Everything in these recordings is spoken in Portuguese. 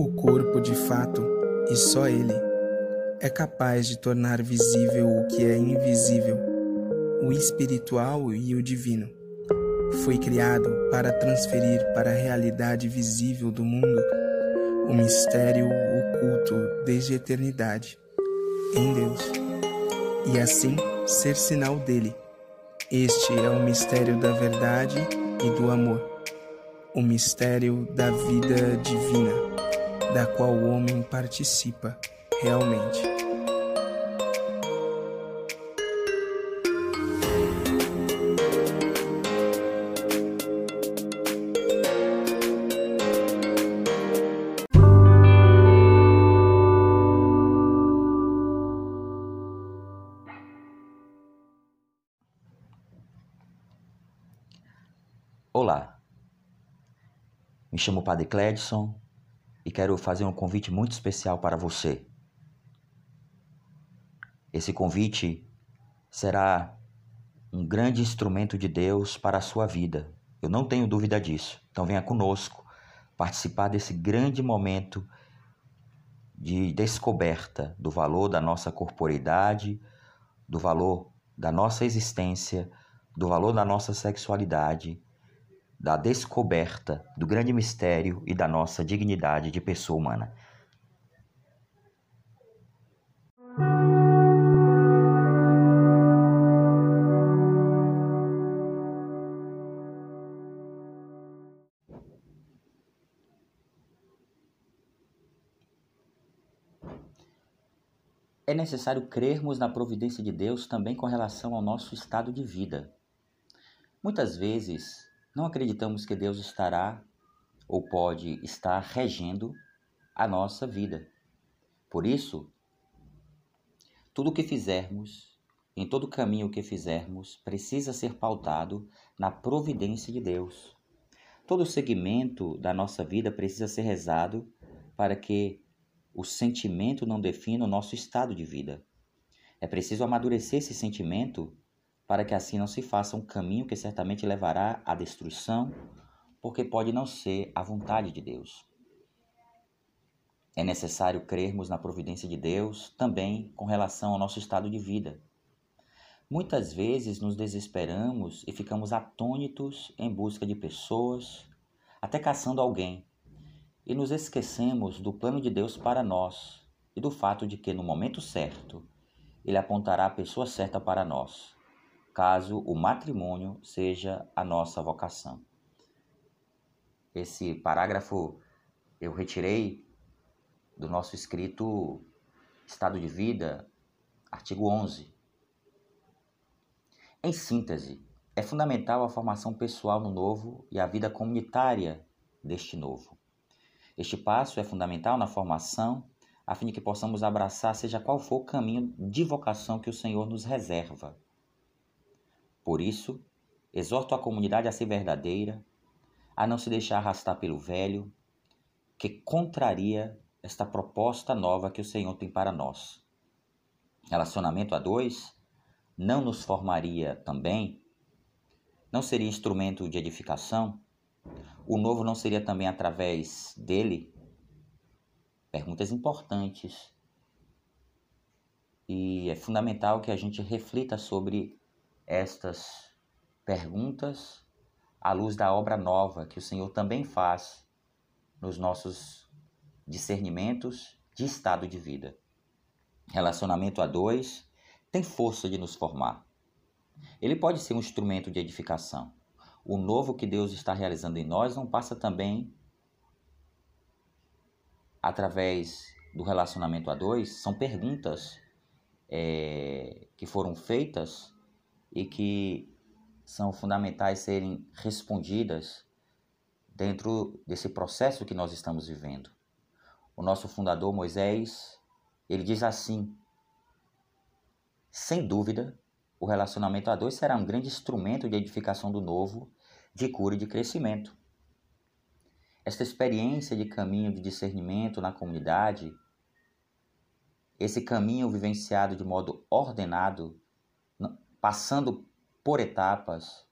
O corpo, de fato, e só ele, é capaz de tornar visível o que é invisível, o espiritual e o divino. Foi criado para transferir para a realidade visível do mundo o mistério oculto desde a eternidade em Deus, e assim ser sinal dele. Este é o mistério da verdade e do amor, o mistério da vida divina, da qual o homem participa realmente. Olá, me chamo Padre Cledson e quero fazer um convite muito especial para você. Esse convite será um grande instrumento de Deus para a sua vida. Eu não tenho dúvida disso. Então venha conosco participar desse grande momento de descoberta do valor da nossa corporeidade, do valor da nossa existência, do valor da nossa sexualidade, da descoberta do grande mistério e da nossa dignidade de pessoa humana. É necessário crermos na providência de Deus também com relação ao nosso estado de vida. Muitas vezes não acreditamos que Deus estará ou pode estar regendo a nossa vida. Por isso, tudo o que fizermos, em todo caminho que fizermos, precisa ser pautado na providência de Deus. Todo segmento da nossa vida precisa ser rezado para que o sentimento não defina o nosso estado de vida. É preciso amadurecer esse sentimento para que assim não se faça um caminho que certamente levará à destruição, porque pode não ser a vontade de Deus. É necessário crermos na providência de Deus também com relação ao nosso estado de vida. Muitas vezes nos desesperamos e ficamos atônitos em busca de pessoas, até caçando alguém, e nos esquecemos do plano de Deus para nós e do fato de que no momento certo ele apontará a pessoa certa para nós caso o matrimônio seja a nossa vocação. Esse parágrafo eu retirei do nosso escrito Estado de Vida, artigo 11. Em síntese, é fundamental a formação pessoal no novo e a vida comunitária deste novo. Este passo é fundamental na formação, a fim de que possamos abraçar, seja qual for o caminho de vocação que o Senhor nos reserva. Por isso, exorto a comunidade a ser verdadeira, a não se deixar arrastar pelo velho, que contraria esta proposta nova que o Senhor tem para nós. Relacionamento a dois não nos formaria também? Não seria instrumento de edificação? O novo não seria também através dele? Perguntas importantes. E é fundamental que a gente reflita sobre estas perguntas à luz da obra nova que o Senhor também faz nos nossos discernimentos de estado de vida. Relacionamento a dois tem força de nos formar. Ele pode ser um instrumento de edificação. O novo que Deus está realizando em nós não passa também através do relacionamento a dois, são perguntas é, que foram feitas e que são fundamentais serem respondidas dentro desse processo que nós estamos vivendo. O nosso fundador Moisés, ele diz assim: sem dúvida, o relacionamento a dois será um grande instrumento de edificação do novo, de cura e de crescimento. Esta experiência de caminho de discernimento na comunidade, esse caminho vivenciado de modo ordenado, passando por etapas,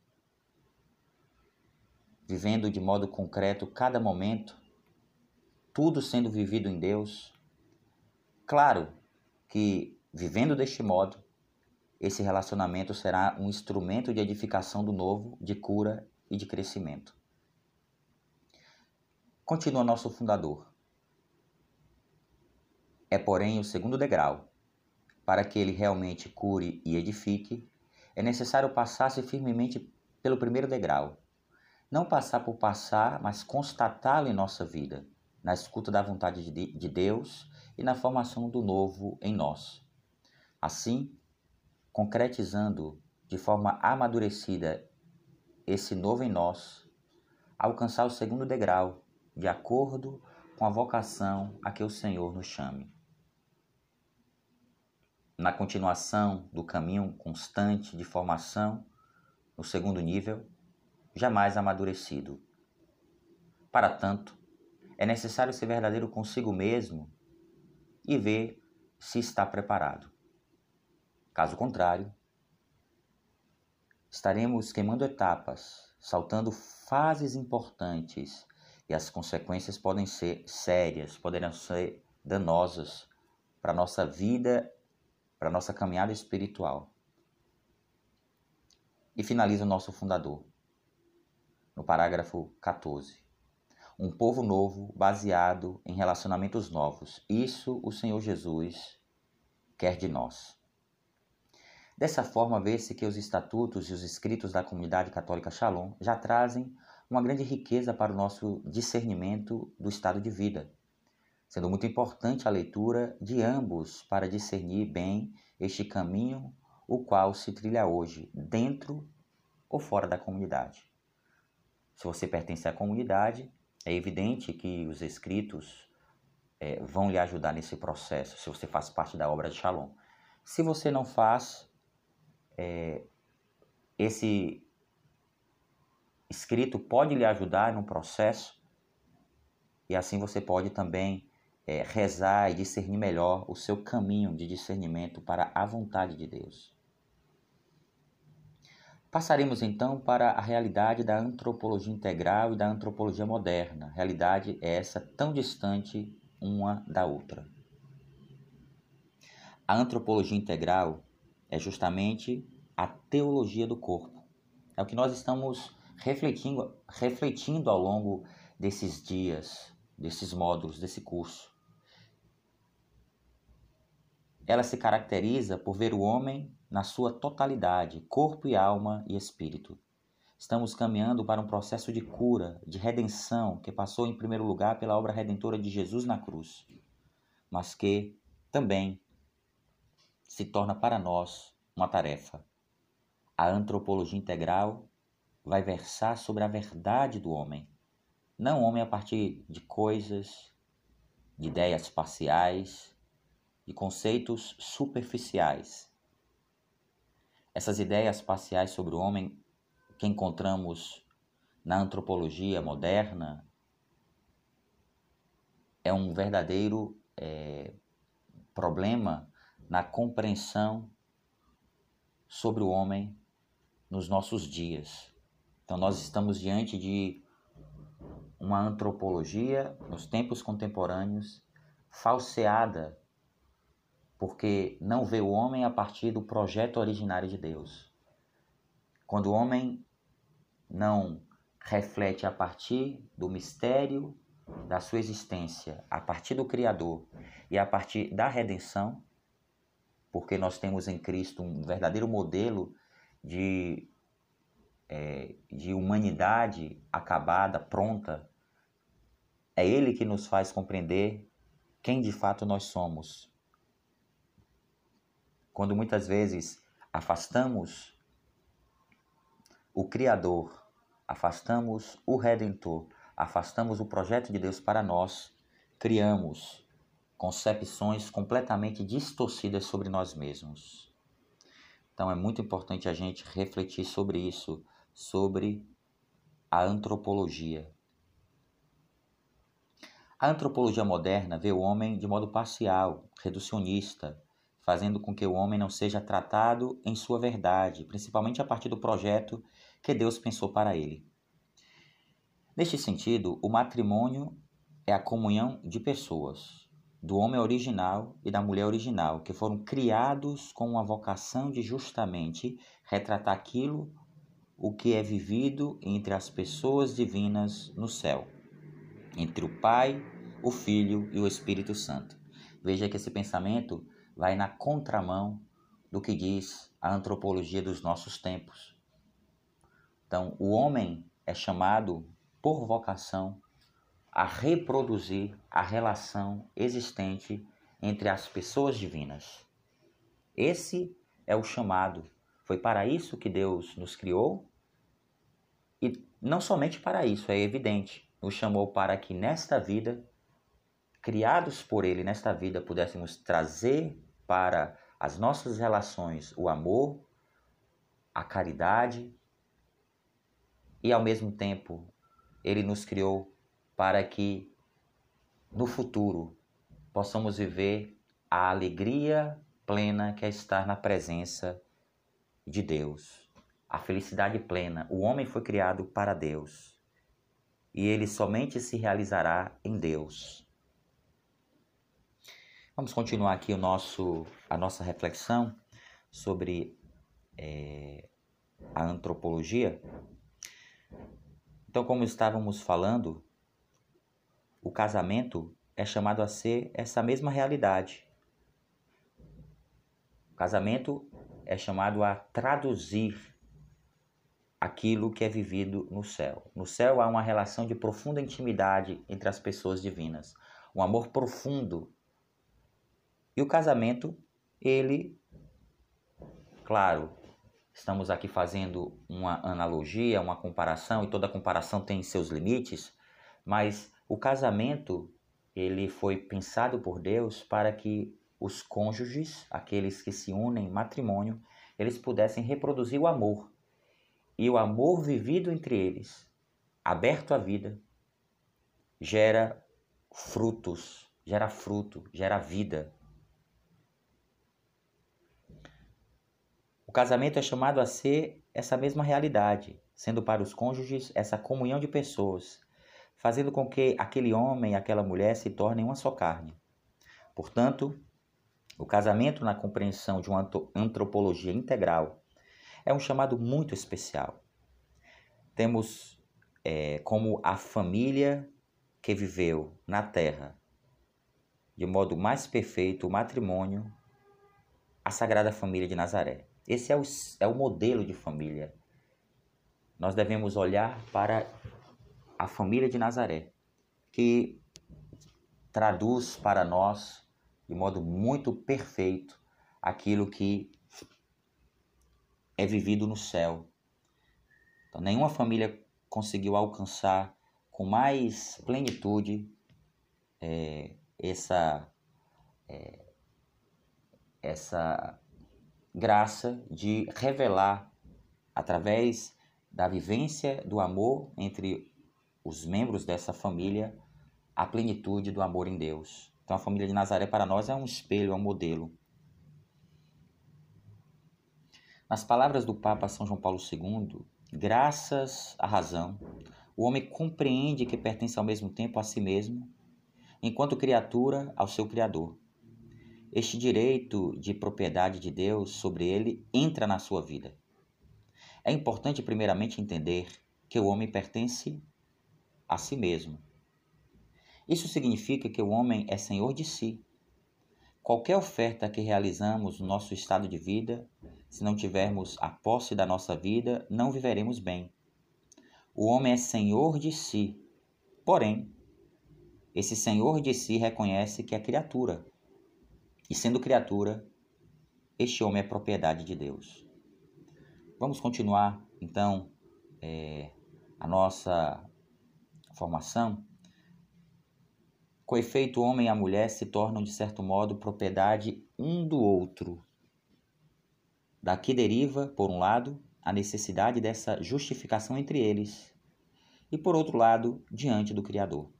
vivendo de modo concreto cada momento, tudo sendo vivido em Deus? Claro que, vivendo deste modo, esse relacionamento será um instrumento de edificação do novo, de cura e de crescimento. Continua nosso fundador. É, porém, o segundo degrau. Para que ele realmente cure e edifique, é necessário passar-se firmemente pelo primeiro degrau. Não passar por passar, mas constatá-lo em nossa vida, na escuta da vontade de Deus e na formação do novo em nós. Assim, concretizando de forma amadurecida esse novo em nós, alcançar o segundo degrau, de acordo com a vocação a que o Senhor nos chame. Na continuação do caminho constante de formação, no segundo nível, jamais amadurecido. Para tanto, é necessário ser verdadeiro consigo mesmo e ver se está preparado. Caso contrário, estaremos queimando etapas, saltando fases importantes e as consequências podem ser sérias, poderão ser danosas para nossa vida, para a nossa caminhada espiritual. E finaliza o nosso fundador, no parágrafo 14. Um povo novo baseado em relacionamentos novos. Isso o Senhor Jesus quer de nós. Dessa forma, vê-se que os estatutos e os escritos da comunidade católica Shalom já trazem uma grande riqueza para o nosso discernimento do estado de vida, sendo muito importante a leitura de ambos para discernir bem este caminho o qual se trilha hoje, dentro ou fora da comunidade. Se você pertence à comunidade, é evidente que os escritos é, vão lhe ajudar nesse processo, se você faz parte da obra de Shalom. Se você não faz, é, esse escrito pode lhe ajudar no processo e assim você pode também é, rezar e discernir melhor o seu caminho de discernimento para a vontade de Deus. Passaremos então para a realidade da antropologia integral e da antropologia moderna. Realidade é essa tão distante uma da outra. A antropologia integral é justamente a teologia do corpo. É o que nós estamos refletindo, refletindo ao longo desses dias, desses módulos, desse curso. Ela se caracteriza por ver o homem na sua totalidade, corpo e alma e espírito. Estamos caminhando para um processo de cura, de redenção, que passou em primeiro lugar pela obra redentora de Jesus na cruz, mas que também se torna para nós uma tarefa. A antropologia integral vai versar sobre a verdade do homem, não homem a partir de coisas, de ideias parciais, de conceitos superficiais. Essas ideias parciais sobre o homem que encontramos na antropologia moderna é um verdadeiro é, problema na compreensão sobre o homem nos nossos dias. Então, nós estamos diante de uma antropologia nos tempos contemporâneos falseada, porque não vê o homem a partir do projeto originário de Deus. Quando o homem não reflete a partir do mistério da sua existência, a partir do Criador e a partir da redenção, porque nós temos em Cristo um verdadeiro modelo de, é, de humanidade acabada, pronta. É Ele que nos faz compreender quem de fato nós somos. Quando muitas vezes afastamos o Criador, afastamos o Redentor, afastamos o projeto de Deus para nós, criamos concepções completamente distorcidas sobre nós mesmos. Então é muito importante a gente refletir sobre isso, sobre a antropologia. A antropologia moderna vê o homem de modo parcial, reducionista, fazendo com que o homem não seja tratado em sua verdade, principalmente a partir do projeto que Deus pensou para ele. Neste sentido, o matrimônio é a comunhão de pessoas, do homem original e da mulher original, que foram criados com uma vocação de justamente retratar aquilo o que é vivido entre as pessoas divinas no céu, entre o Pai, o Filho e o Espírito Santo. Veja que esse pensamento vai na contramão do que diz a antropologia dos nossos tempos. Então, o homem é chamado por vocação a reproduzir a relação existente entre as pessoas divinas. Esse é o chamado. Foi para isso que Deus nos criou e não somente para isso, é evidente. Nos chamou para que nesta vida, criados por Ele nesta vida, pudéssemos trazer para as nossas relações o amor, a caridade e ao mesmo tempo Ele nos criou para que no futuro possamos viver a alegria plena que é estar na presença de Deus, a felicidade plena. O homem foi criado para Deus e ele somente se realizará em Deus. Vamos continuar aqui o nosso, a nossa reflexão sobre é, a antropologia. Então, como estávamos falando, o casamento é chamado a ser essa mesma realidade. O casamento é chamado a traduzir aquilo que é vivido no céu. No céu há uma relação de profunda intimidade entre as pessoas divinas, um amor profundo. E o casamento, ele, claro, estamos aqui fazendo uma analogia, uma comparação, e toda comparação tem seus limites, mas o casamento, ele foi pensado por Deus para que os cônjuges, aqueles que se unem em matrimônio, eles pudessem reproduzir o amor. E o amor vivido entre eles, aberto à vida, gera frutos, gera fruto, gera vida. O casamento é chamado a ser essa mesma realidade, sendo para os cônjuges essa comunhão de pessoas fazendo com que aquele homem e aquela mulher se tornem uma só carne. Portanto, o casamento, na compreensão de uma antropologia integral, é um chamado muito especial. Temos é, como a família que viveu na terra de modo mais perfeito o matrimônio, a Sagrada Família de Nazaré. Esse é o, é o modelo de família. Nós devemos olhar para a família de Nazaré, que traduz para nós de modo muito perfeito aquilo que é vivido no céu. Então, nenhuma família conseguiu alcançar com mais plenitude é, essa, é, essa graça de revelar através da vivência do amor entre os membros dessa família a plenitude do amor em Deus. Então a família de Nazaré para nós é um espelho, é um modelo. Nas palavras do Papa São João Paulo II, graças à razão, o homem compreende que pertence ao mesmo tempo a si mesmo, enquanto criatura ao seu Criador. Este direito de propriedade de Deus sobre ele entra na sua vida. É importante, primeiramente, entender que o homem pertence a si mesmo. Isso significa que o homem é senhor de si. Qualquer oferta que realizamos no nosso estado de vida, se não tivermos a posse da nossa vida, não viveremos bem. O homem é senhor de si. Porém, esse senhor de si reconhece que é criatura. E sendo criatura, este homem é propriedade de Deus. Vamos continuar, então, é, a nossa formação, com efeito, o homem e a mulher se tornam, de certo modo, propriedade um do outro. Daqui deriva, por um lado, a necessidade dessa justificação entre eles, e por outro lado, diante do Criador.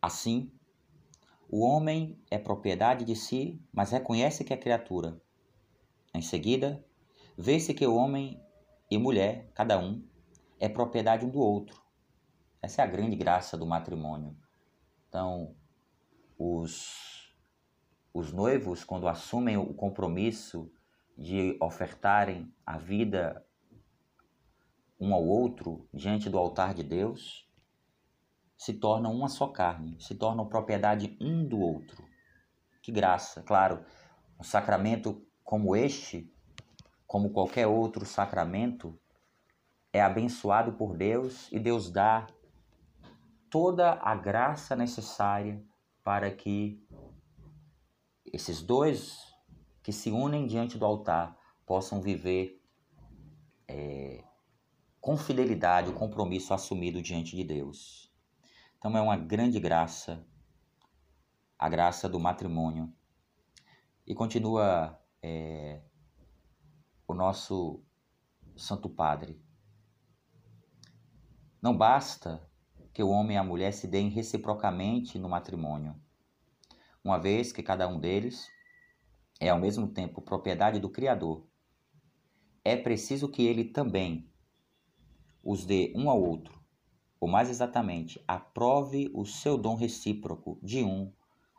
Assim, o homem é propriedade de si, mas reconhece que é criatura. Em seguida, vê-se que o homem e mulher, cada um, é propriedade um do outro, Essa é a grande graça do matrimônio. Então, os, os noivos, quando assumem o compromisso de ofertarem a vida um ao outro diante do altar de Deus, se tornam uma só carne, se tornam propriedade um do outro. Que graça! Claro, um sacramento como este, como qualquer outro sacramento, é abençoado por Deus e Deus dá toda a graça necessária para que esses dois que se unem diante do altar possam viver é, com fidelidade o compromisso assumido diante de Deus. Então é uma grande graça, a graça do matrimônio. E continua é, o nosso Santo Padre. Não basta que o homem e a mulher se deem reciprocamente no matrimônio, uma vez que cada um deles é ao mesmo tempo propriedade do Criador. É preciso que ele também os dê um ao outro, ou mais exatamente, aprove o seu dom recíproco de um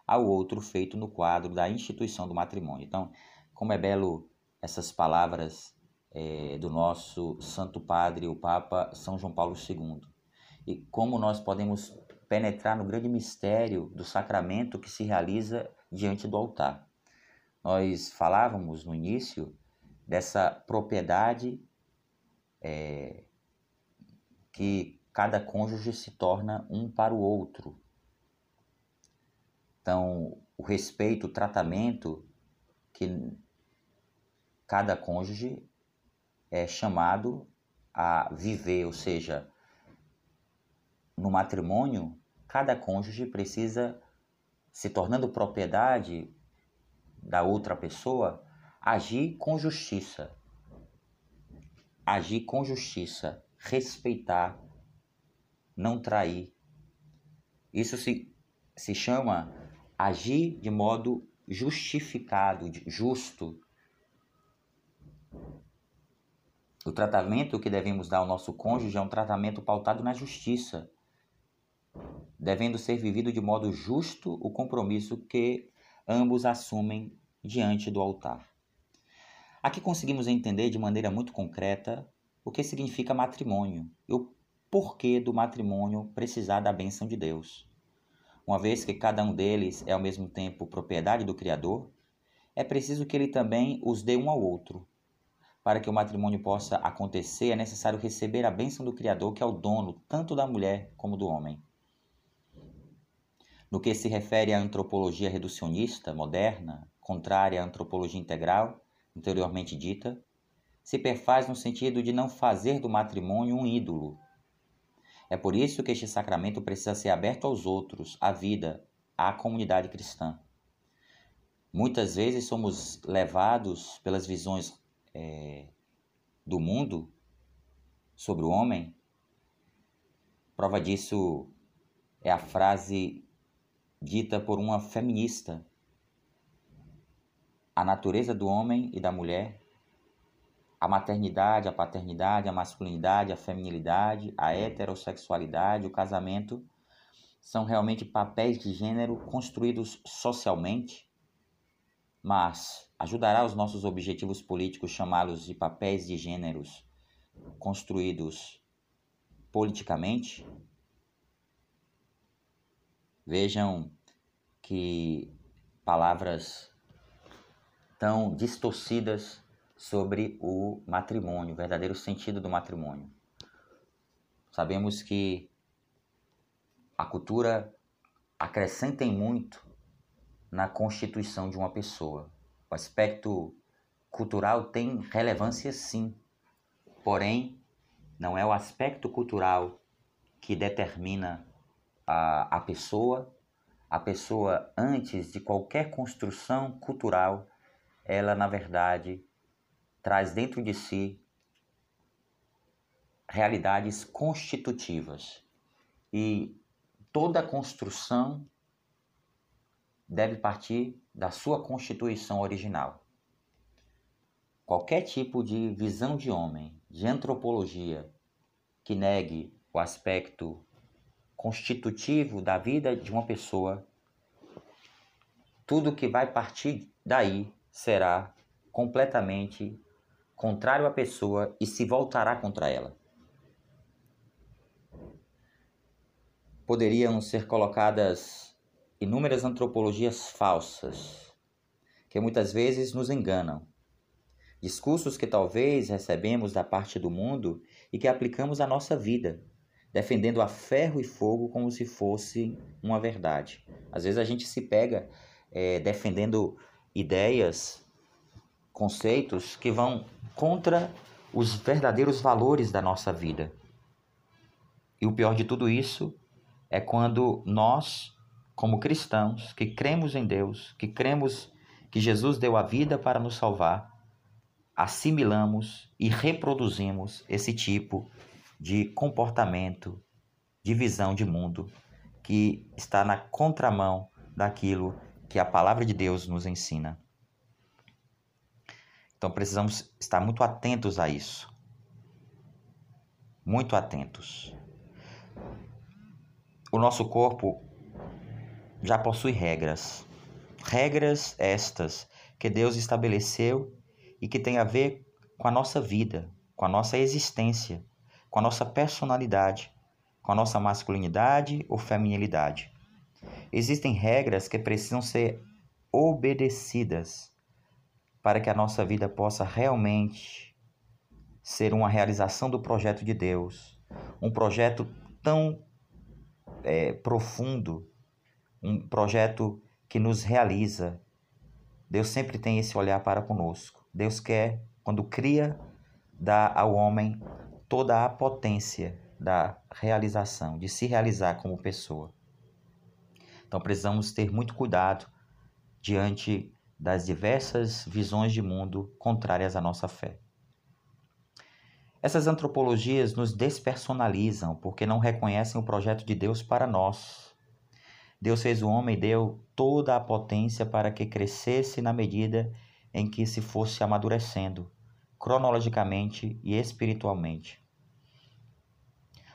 ao outro feito no quadro da instituição do matrimônio. Então, como é belo essas palavras é, do nosso Santo Padre, o Papa São João Paulo II e como nós podemos penetrar no grande mistério do sacramento que se realiza diante do altar. Nós falávamos no início dessa propriedade é, que cada cônjuge se torna um para o outro. Então, o respeito, o tratamento que cada cônjuge é chamado a viver, ou seja, no matrimônio, cada cônjuge precisa, se tornando propriedade da outra pessoa, agir com justiça. Agir com justiça, respeitar, não trair. Isso se, se chama agir de modo justificado, justo. O tratamento que devemos dar ao nosso cônjuge é um tratamento pautado na justiça devendo ser vivido de modo justo o compromisso que ambos assumem diante do altar. Aqui conseguimos entender de maneira muito concreta o que significa matrimônio e o porquê do matrimônio precisar da bênção de Deus. Uma vez que cada um deles é ao mesmo tempo propriedade do Criador, é preciso que ele também os dê um ao outro. Para que o matrimônio possa acontecer, é necessário receber a bênção do Criador, que é o dono tanto da mulher como do homem. No que se refere à antropologia reducionista moderna, contrária à antropologia integral, anteriormente dita, se perfaz no sentido de não fazer do matrimônio um ídolo. É por isso que este sacramento precisa ser aberto aos outros, à vida, à comunidade cristã. Muitas vezes somos levados pelas visões é, do mundo sobre o homem. Prova disso é a frase dita por uma feminista. A natureza do homem e da mulher, a maternidade, a paternidade, a masculinidade, a feminilidade, a heterossexualidade, o casamento, são realmente papéis de gênero construídos socialmente, mas ajudará os nossos objetivos políticos chamá-los de papéis de gêneros construídos politicamente? Vejam que palavras tão distorcidas sobre o matrimônio, o verdadeiro sentido do matrimônio. Sabemos que a cultura acrescenta muito na constituição de uma pessoa. O aspecto cultural tem relevância sim, porém, não é o aspecto cultural que determina a, a pessoa, a pessoa antes de qualquer construção cultural, ela na verdade traz dentro de si realidades constitutivas. E toda construção deve partir da sua constituição original. Qualquer tipo de visão de homem, de antropologia, que negue o aspecto constitutivo da vida de uma pessoa, tudo que vai partir daí será completamente contrário à pessoa e se voltará contra ela. Poderiam ser colocadas inúmeras antropologias falsas, que muitas vezes nos enganam. Discursos que talvez recebemos da parte do mundo e que aplicamos à nossa vida, defendendo a ferro e fogo como se fosse uma verdade. Às vezes a gente se pega é, defendendo ideias, conceitos que vão contra os verdadeiros valores da nossa vida. E o pior de tudo isso é quando nós, como cristãos, que cremos em Deus, que cremos que Jesus deu a vida para nos salvar, assimilamos e reproduzimos esse tipo de comportamento, de visão de mundo que está na contramão daquilo que a palavra de Deus nos ensina. Então precisamos estar muito atentos a isso. Muito atentos. O nosso corpo já possui regras. Regras estas que Deus estabeleceu e que têm a ver com a nossa vida, com a nossa existência, com a nossa personalidade, com a nossa masculinidade ou feminilidade. Existem regras que precisam ser obedecidas para que a nossa vida possa realmente ser uma realização do projeto de Deus, um projeto tão é, profundo, um projeto que nos realiza. Deus sempre tem esse olhar para conosco. Deus quer, quando cria, dá ao homem toda a potência da realização, de se realizar como pessoa. Então precisamos ter muito cuidado diante das diversas visões de mundo contrárias à nossa fé. Essas antropologias nos despersonalizam porque não reconhecem o projeto de Deus para nós. Deus fez o homem e deu toda a potência para que crescesse na medida em que se fosse amadurecendo, cronologicamente e espiritualmente.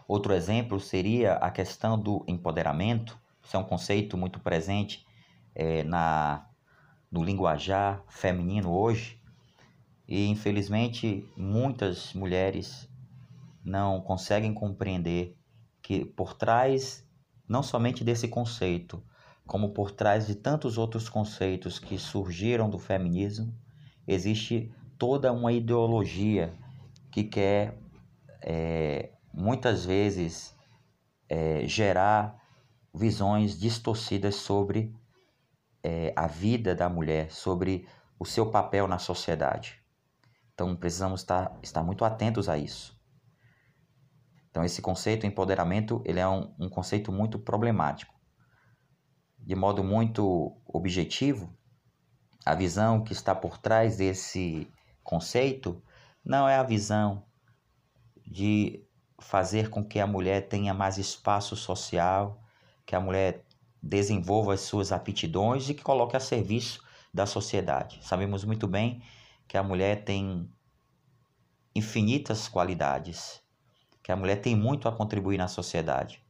Outro exemplo seria a questão do empoderamento. Isso é um conceito muito presente é, na no linguajar feminino hoje. E infelizmente muitas mulheres não conseguem compreender que por trás não somente desse conceito, como por trás de tantos outros conceitos que surgiram do feminismo, existe toda uma ideologia que quer é, muitas vezes é, gerar visões distorcidas sobre é, a vida da mulher, sobre o seu papel na sociedade. Então precisamos estar, estar muito atentos a isso. Então esse conceito empoderamento ele é um, um conceito muito problemático. De modo muito objetivo, a visão que está por trás desse conceito não é a visão de fazer com que a mulher tenha mais espaço social, que a mulher desenvolva as suas aptidões e que coloque a serviço da sociedade. Sabemos muito bem que a mulher tem infinitas qualidades, que a mulher tem muito a contribuir na sociedade.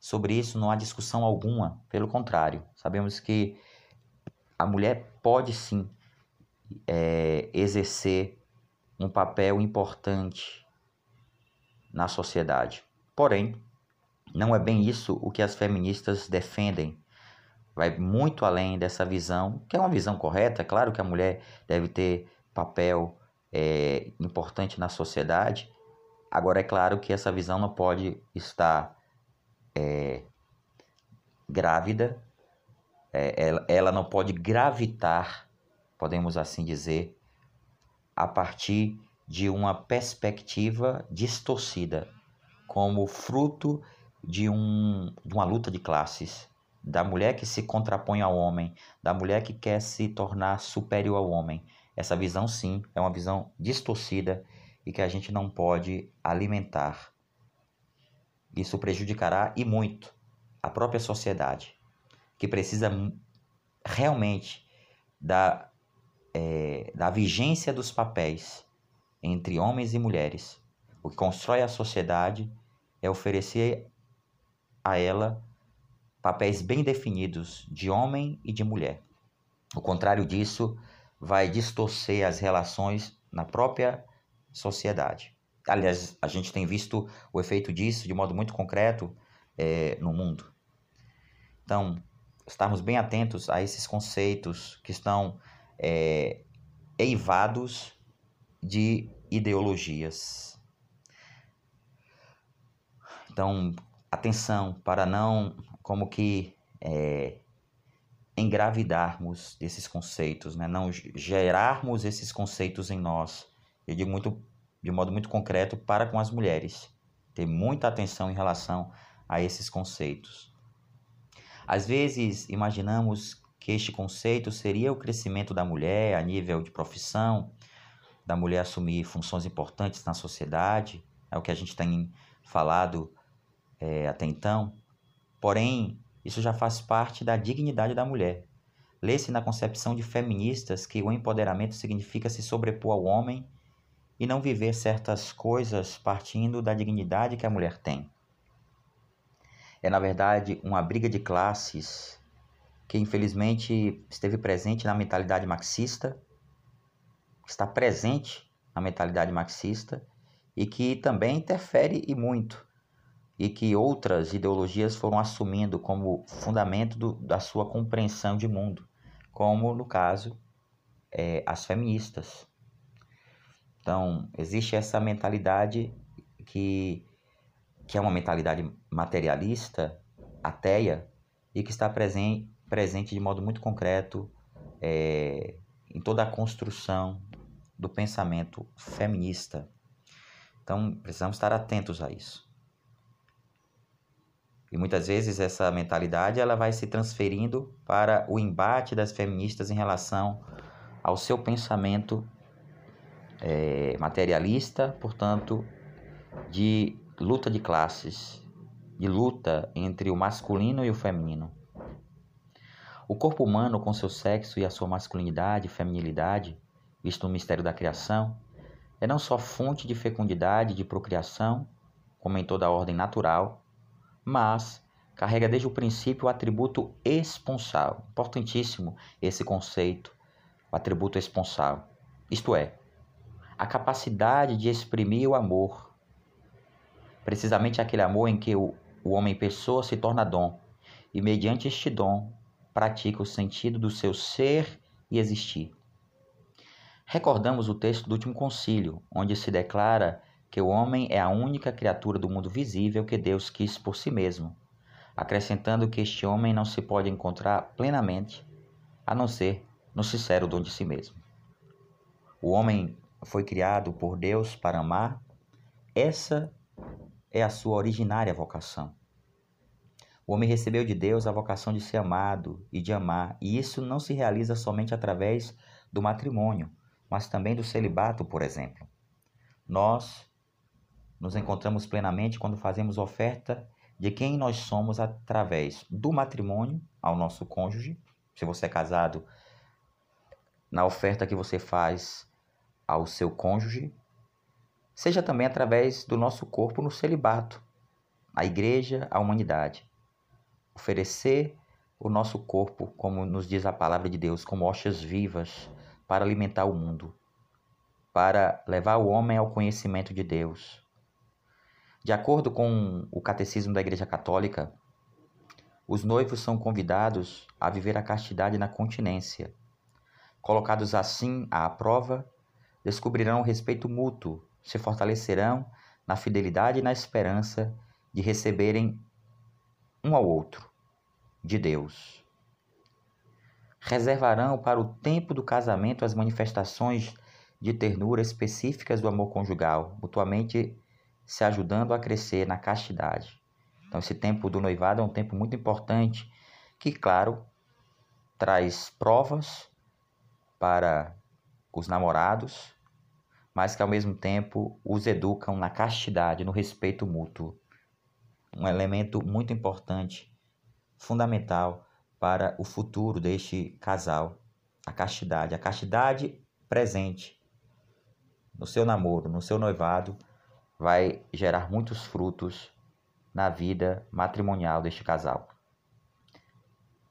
Sobre isso não há discussão alguma, pelo contrário, sabemos que a mulher pode sim é, exercer um papel importante na sociedade. Porém, não é bem isso o que as feministas defendem. Vai muito além dessa visão, que é uma visão correta. É claro que a mulher deve ter papel é, importante na sociedade. Agora, é claro que essa visão não pode estar é, grávida, é, ela, ela não pode gravitar, podemos assim dizer, a partir de uma perspectiva distorcida, como fruto de, um, de uma luta de classes, da mulher que se contrapõe ao homem, da mulher que quer se tornar superior ao homem. Essa visão, sim, é uma visão distorcida e que a gente não pode alimentar. Isso prejudicará e muito a própria sociedade, que precisa realmente da, é, da vigência dos papéis entre homens e mulheres. O que constrói a sociedade é oferecer a ela papéis bem definidos de homem e de mulher. O contrário disso vai distorcer as relações na própria sociedade. Aliás, a gente tem visto o efeito disso de modo muito concreto é, no mundo. Então, estarmos bem atentos a esses conceitos que estão é, eivados de ideologias. Então, atenção para não, como que, é, engravidarmos desses conceitos, né? não gerarmos esses conceitos em nós. Eu digo muito, de modo muito concreto para com as mulheres. Ter muita atenção em relação a esses conceitos. Às vezes, imaginamos que este conceito seria o crescimento da mulher a nível de profissão, da mulher assumir funções importantes na sociedade, é o que a gente tem falado é, até então. Porém, isso já faz parte da dignidade da mulher. Lê-se na concepção de feministas que o empoderamento significa se sobrepor ao homem e não viver certas coisas partindo da dignidade que a mulher tem. É, na verdade, uma briga de classes que, infelizmente, esteve presente na mentalidade marxista, está presente na mentalidade marxista e que também interfere e muito, e que outras ideologias foram assumindo como fundamento do, da sua compreensão de mundo, como no caso é, as feministas. Então, existe essa mentalidade que, que é uma mentalidade materialista, ateia, e que está presente, presente de modo muito concreto é, em toda a construção do pensamento feminista. Então, precisamos estar atentos a isso. E muitas vezes essa mentalidade ela vai se transferindo para o embate das feministas em relação ao seu pensamento é, materialista, portanto, de luta de classes, de luta entre o masculino e o feminino. O corpo humano, com seu sexo e a sua masculinidade e feminilidade, visto no mistério da criação, é não só fonte de fecundidade e de procriação, como em toda a ordem natural, mas carrega desde o princípio o atributo esponsal. Importantíssimo esse conceito, o atributo esponsal. Isto é, a capacidade de exprimir o amor. Precisamente aquele amor em que o, o homem pessoa se torna dom, e mediante este dom pratica o sentido do seu ser e existir. Recordamos o texto do último concílio, onde se declara que o homem é a única criatura do mundo visível que Deus quis por si mesmo, acrescentando que este homem não se pode encontrar plenamente a não ser no sincero dom de si mesmo. O homem foi criado por Deus para amar, essa é a sua originária vocação. O homem recebeu de Deus a vocação de ser amado e de amar, e isso não se realiza somente através do matrimônio, mas também do celibato, por exemplo. Nós nos encontramos plenamente quando fazemos oferta de quem nós somos através do matrimônio ao nosso cônjuge. Se você é casado, na oferta que você faz ao seu cônjuge, seja também através do nosso corpo no celibato, a igreja, a humanidade. Oferecer o nosso corpo, como nos diz a palavra de Deus, como hostias vivas para alimentar o mundo, para levar o homem ao conhecimento de Deus. De acordo com o Catecismo da Igreja Católica, os noivos são convidados a viver a castidade na continência. Colocados assim à prova, descobrirão o respeito mútuo, se fortalecerão na fidelidade e na esperança de receberem um ao outro, de Deus. Reservarão para o tempo do casamento as manifestações de ternura específicas do amor conjugal, mutuamente se ajudando a crescer na castidade. Então, esse tempo do noivado é um tempo muito importante que, claro, traz provas para os namorados, mas que ao mesmo tempo os educam na castidade, no respeito mútuo. Um elemento muito importante, fundamental para o futuro deste casal, a castidade. A castidade presente no seu namoro, no seu noivado, vai gerar muitos frutos na vida matrimonial deste casal.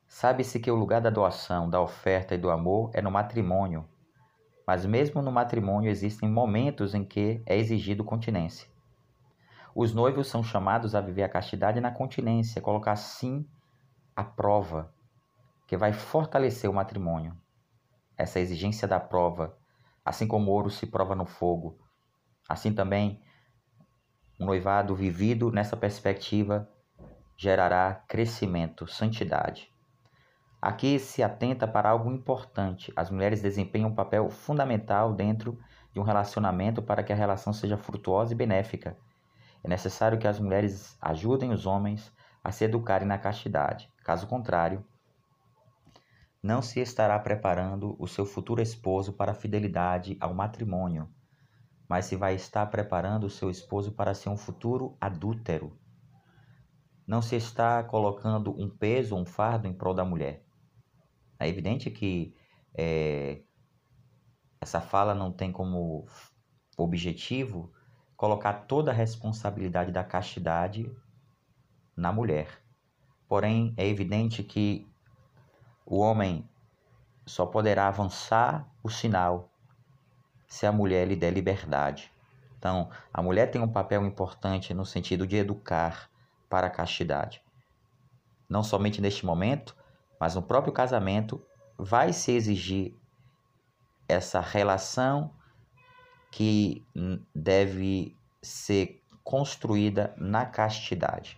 Sabe-se que o lugar da doação, da oferta e do amor é no matrimônio, mas mesmo no matrimônio existem momentos em que é exigido continência. Os noivos são chamados a viver a castidade na continência, colocar sim a prova que vai fortalecer o matrimônio. Essa exigência da prova, assim como o ouro se prova no fogo, assim também um noivado vivido nessa perspectiva gerará crescimento, santidade. Aqui se atenta para algo importante. As mulheres desempenham um papel fundamental dentro de um relacionamento para que a relação seja frutuosa e benéfica. É necessário que as mulheres ajudem os homens a se educarem na castidade. Caso contrário, não se estará preparando o seu futuro esposo para a fidelidade ao matrimônio, mas se vai estar preparando o seu esposo para ser um futuro adúltero. Não se está colocando um peso, um fardo em prol da mulher. É evidente que é, essa fala não tem como objetivo colocar toda a responsabilidade da castidade na mulher. Porém, é evidente que o homem só poderá avançar o sinal se a mulher lhe der liberdade. Então, a mulher tem um papel importante no sentido de educar para a castidade. Não somente neste momento, mas no próprio casamento vai se exigir essa relação que deve ser construída na castidade.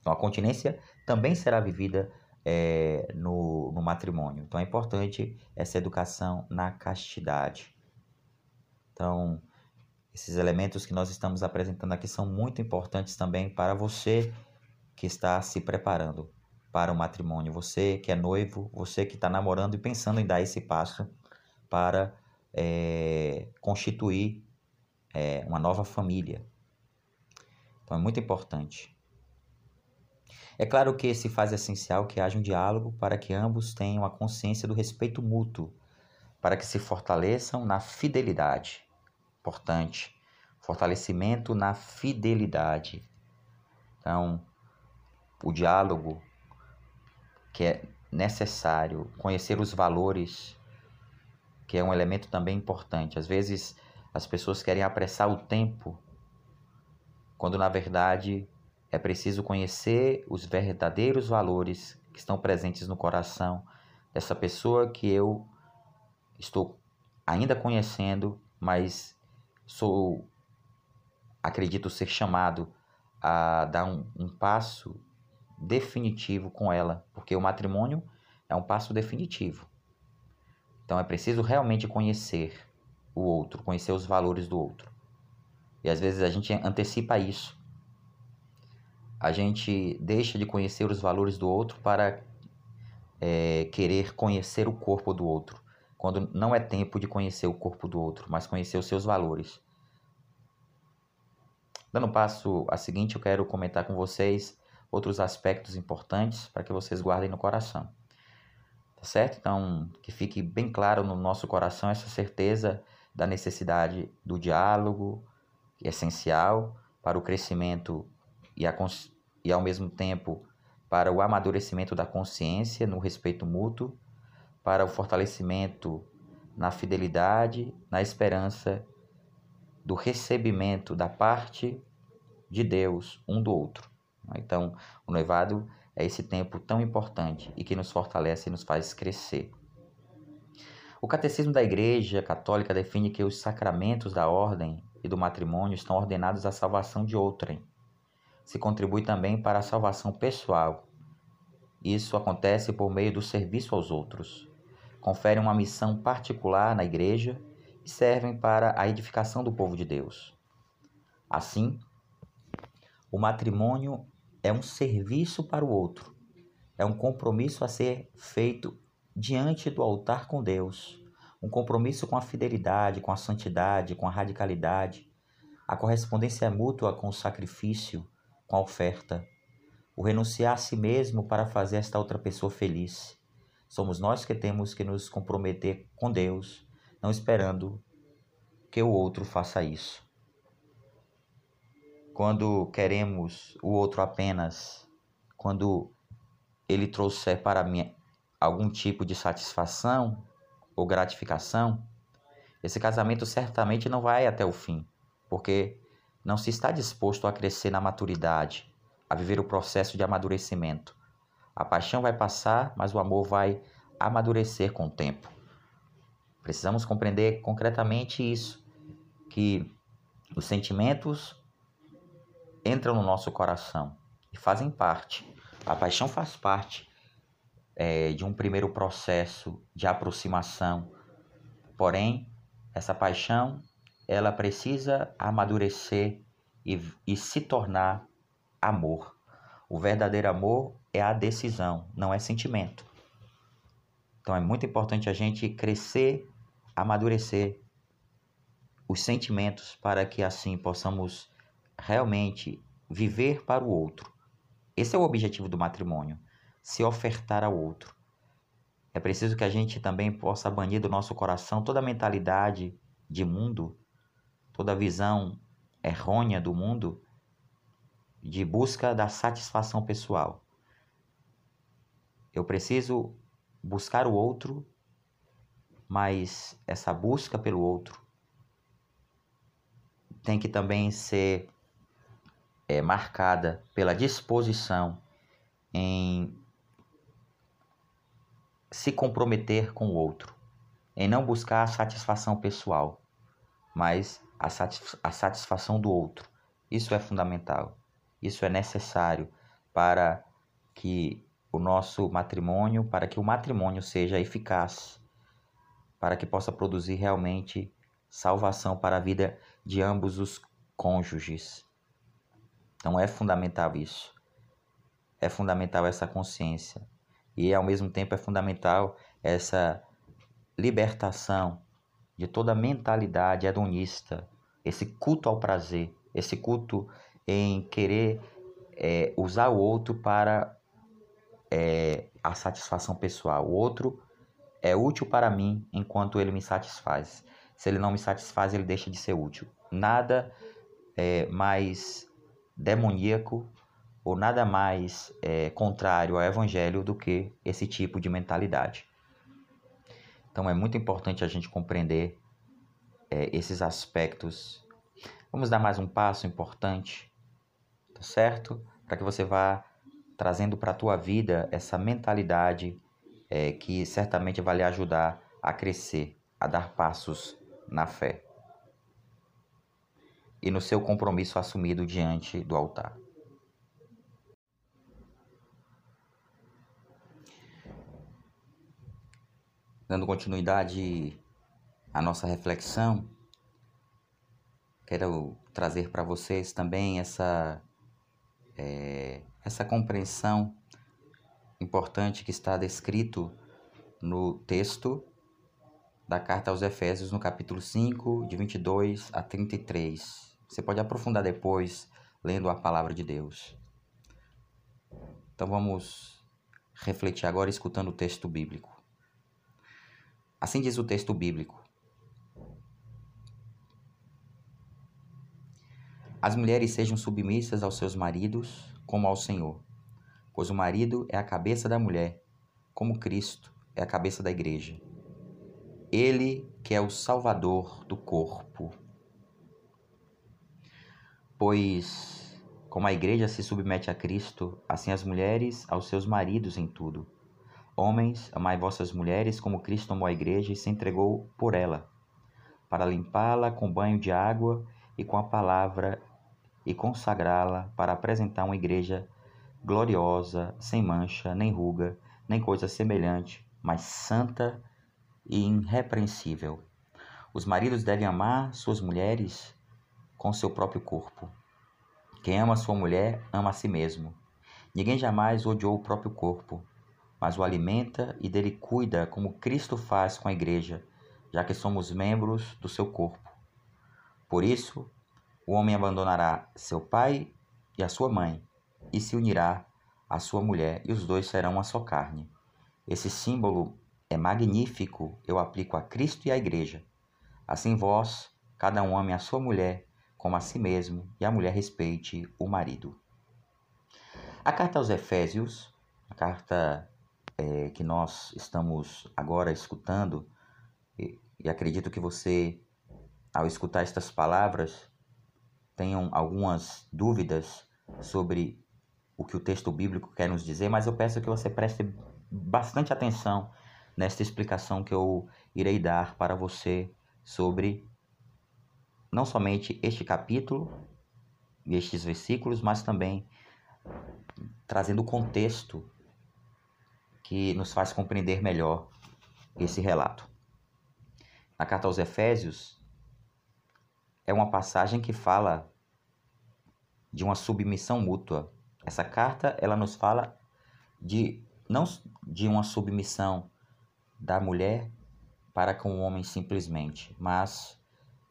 Então, a continência também será vivida é, no, no matrimônio. Então, é importante essa educação na castidade. Então, esses elementos que nós estamos apresentando aqui são muito importantes também para você que está se preparando para o matrimônio. Você que é noivo, você que está namorando e pensando em dar esse passo para é, constituir é, uma nova família. Então é muito importante. É claro que se faz essencial que haja um diálogo para que ambos tenham a consciência do respeito mútuo, para que se fortaleçam na fidelidade. Importante. Fortalecimento na fidelidade. Então, o diálogo que é necessário, conhecer os valores, que é um elemento também importante. Às vezes as pessoas querem apressar o tempo, quando na verdade é preciso conhecer os verdadeiros valores que estão presentes no coração dessa pessoa que eu estou ainda conhecendo, mas sou acredito ser chamado a dar um, um passo definitivo com ela, porque o matrimônio é um passo definitivo. Então é preciso realmente conhecer o outro, conhecer os valores do outro. E às vezes a gente antecipa isso. A gente deixa de conhecer os valores do outro para é, querer conhecer o corpo do outro, quando não é tempo de conhecer o corpo do outro, mas conhecer os seus valores. Dando passo a seguinte, eu quero comentar com vocês outros aspectos importantes para que vocês guardem no coração. Tá certo? Então, que fique bem claro no nosso coração essa certeza da necessidade do diálogo, é essencial para o crescimento e, a, e ao mesmo tempo para o amadurecimento da consciência no respeito mútuo, para o fortalecimento na fidelidade, na esperança do recebimento da parte de Deus um do outro. Então, o noivado é esse tempo tão importante e que nos fortalece e nos faz crescer. O Catecismo da Igreja Católica define que os sacramentos da ordem e do matrimônio estão ordenados à salvação de outrem. Se contribui também para a salvação pessoal. Isso acontece por meio do serviço aos outros. Conferem uma missão particular na Igreja e servem para a edificação do povo de Deus. Assim, o matrimônio é um serviço para o outro, é um compromisso a ser feito diante do altar com Deus, um compromisso com a fidelidade, com a santidade, com a radicalidade, a correspondência mútua com o sacrifício, com a oferta, o renunciar a si mesmo para fazer esta outra pessoa feliz. Somos nós que temos que nos comprometer com Deus, não esperando que o outro faça isso. quando queremos o outro apenas quando ele trouxer para mim algum tipo de satisfação ou gratificação, esse casamento certamente não vai até o fim, porque não se está disposto a crescer na maturidade, a viver o processo de amadurecimento. A paixão vai passar, mas o amor vai amadurecer com o tempo. Precisamos compreender concretamente isso, que os sentimentos entram no nosso coração e fazem parte. A paixão faz parte é, de um primeiro processo de aproximação. Porém, essa paixão ela precisa amadurecer e, e se tornar amor. O verdadeiro amor é a decisão, não é sentimento. Então é muito importante a gente crescer, amadurecer os sentimentos para que assim possamos realmente viver para o outro. Esse é o objetivo do matrimônio, se ofertar ao outro. É preciso que a gente também possa banir do nosso coração toda a mentalidade de mundo, toda a visão errônea do mundo de busca da satisfação pessoal. Eu preciso buscar o outro, mas essa busca pelo outro tem que também ser é, marcada pela disposição em se comprometer com o outro, em não buscar a satisfação pessoal, mas a, satisf a satisfação do outro. Isso é fundamental, isso é necessário para que o nosso matrimônio, para que o matrimônio seja eficaz, para que possa produzir realmente salvação para a vida de ambos os cônjuges. Então é fundamental isso. É fundamental essa consciência. E ao mesmo tempo é fundamental essa libertação de toda mentalidade hedonista, esse culto ao prazer, esse culto em querer é, usar o outro para é, a satisfação pessoal. O outro é útil para mim enquanto ele me satisfaz. Se ele não me satisfaz, ele deixa de ser útil. Nada é, mais demoníaco ou nada mais é, contrário ao evangelho do que esse tipo de mentalidade. Então é muito importante a gente compreender é, esses aspectos. Vamos dar mais um passo importante, tá certo? Para que você vá trazendo para a tua vida essa mentalidade é, que certamente vai lhe ajudar a crescer, a dar passos na fé e no seu compromisso assumido diante do altar. Dando continuidade à nossa reflexão, quero trazer para vocês também essa, é, essa compreensão importante que está descrito no texto da carta aos Efésios, no capítulo 5, de 22 a 33. Você pode aprofundar depois lendo a palavra de Deus. Então vamos refletir agora escutando o texto bíblico. Assim diz o texto bíblico: As mulheres sejam submissas aos seus maridos, como ao Senhor, pois o marido é a cabeça da mulher, como Cristo é a cabeça da igreja ele que é o Salvador do corpo. Pois, como a igreja se submete a Cristo, assim as mulheres aos seus maridos em tudo. Homens, amai vossas mulheres como Cristo amou a igreja e se entregou por ela, para limpá-la com banho de água e com a palavra e consagrá-la para apresentar uma igreja gloriosa, sem mancha, nem ruga, nem coisa semelhante, mas santa e irrepreensível. Os maridos devem amar suas mulheres com seu próprio corpo. Quem ama sua mulher ama a si mesmo. Ninguém jamais odiou o próprio corpo, mas o alimenta e dele cuida como Cristo faz com a igreja, já que somos membros do seu corpo. Por isso, o homem abandonará seu pai e a sua mãe e se unirá à sua mulher, e os dois serão uma só carne. Esse símbolo é magnífico, eu aplico a Cristo e à Igreja. Assim vós, cada um ame a sua mulher como a si mesmo e a mulher respeite o marido. A carta aos Efésios, a carta é, que nós estamos agora escutando, e, e acredito que você, ao escutar estas palavras, tenham algumas dúvidas sobre o que o texto bíblico quer nos dizer, mas eu peço que você preste bastante atenção nesta explicação que eu irei dar para você sobre não somente este capítulo e estes versículos, mas também trazendo o contexto que nos faz compreender melhor esse relato. Na carta aos Efésios, é uma passagem que fala de uma submissão mútua. Essa carta, ela nos fala de não de uma submissão da mulher para com o homem simplesmente, mas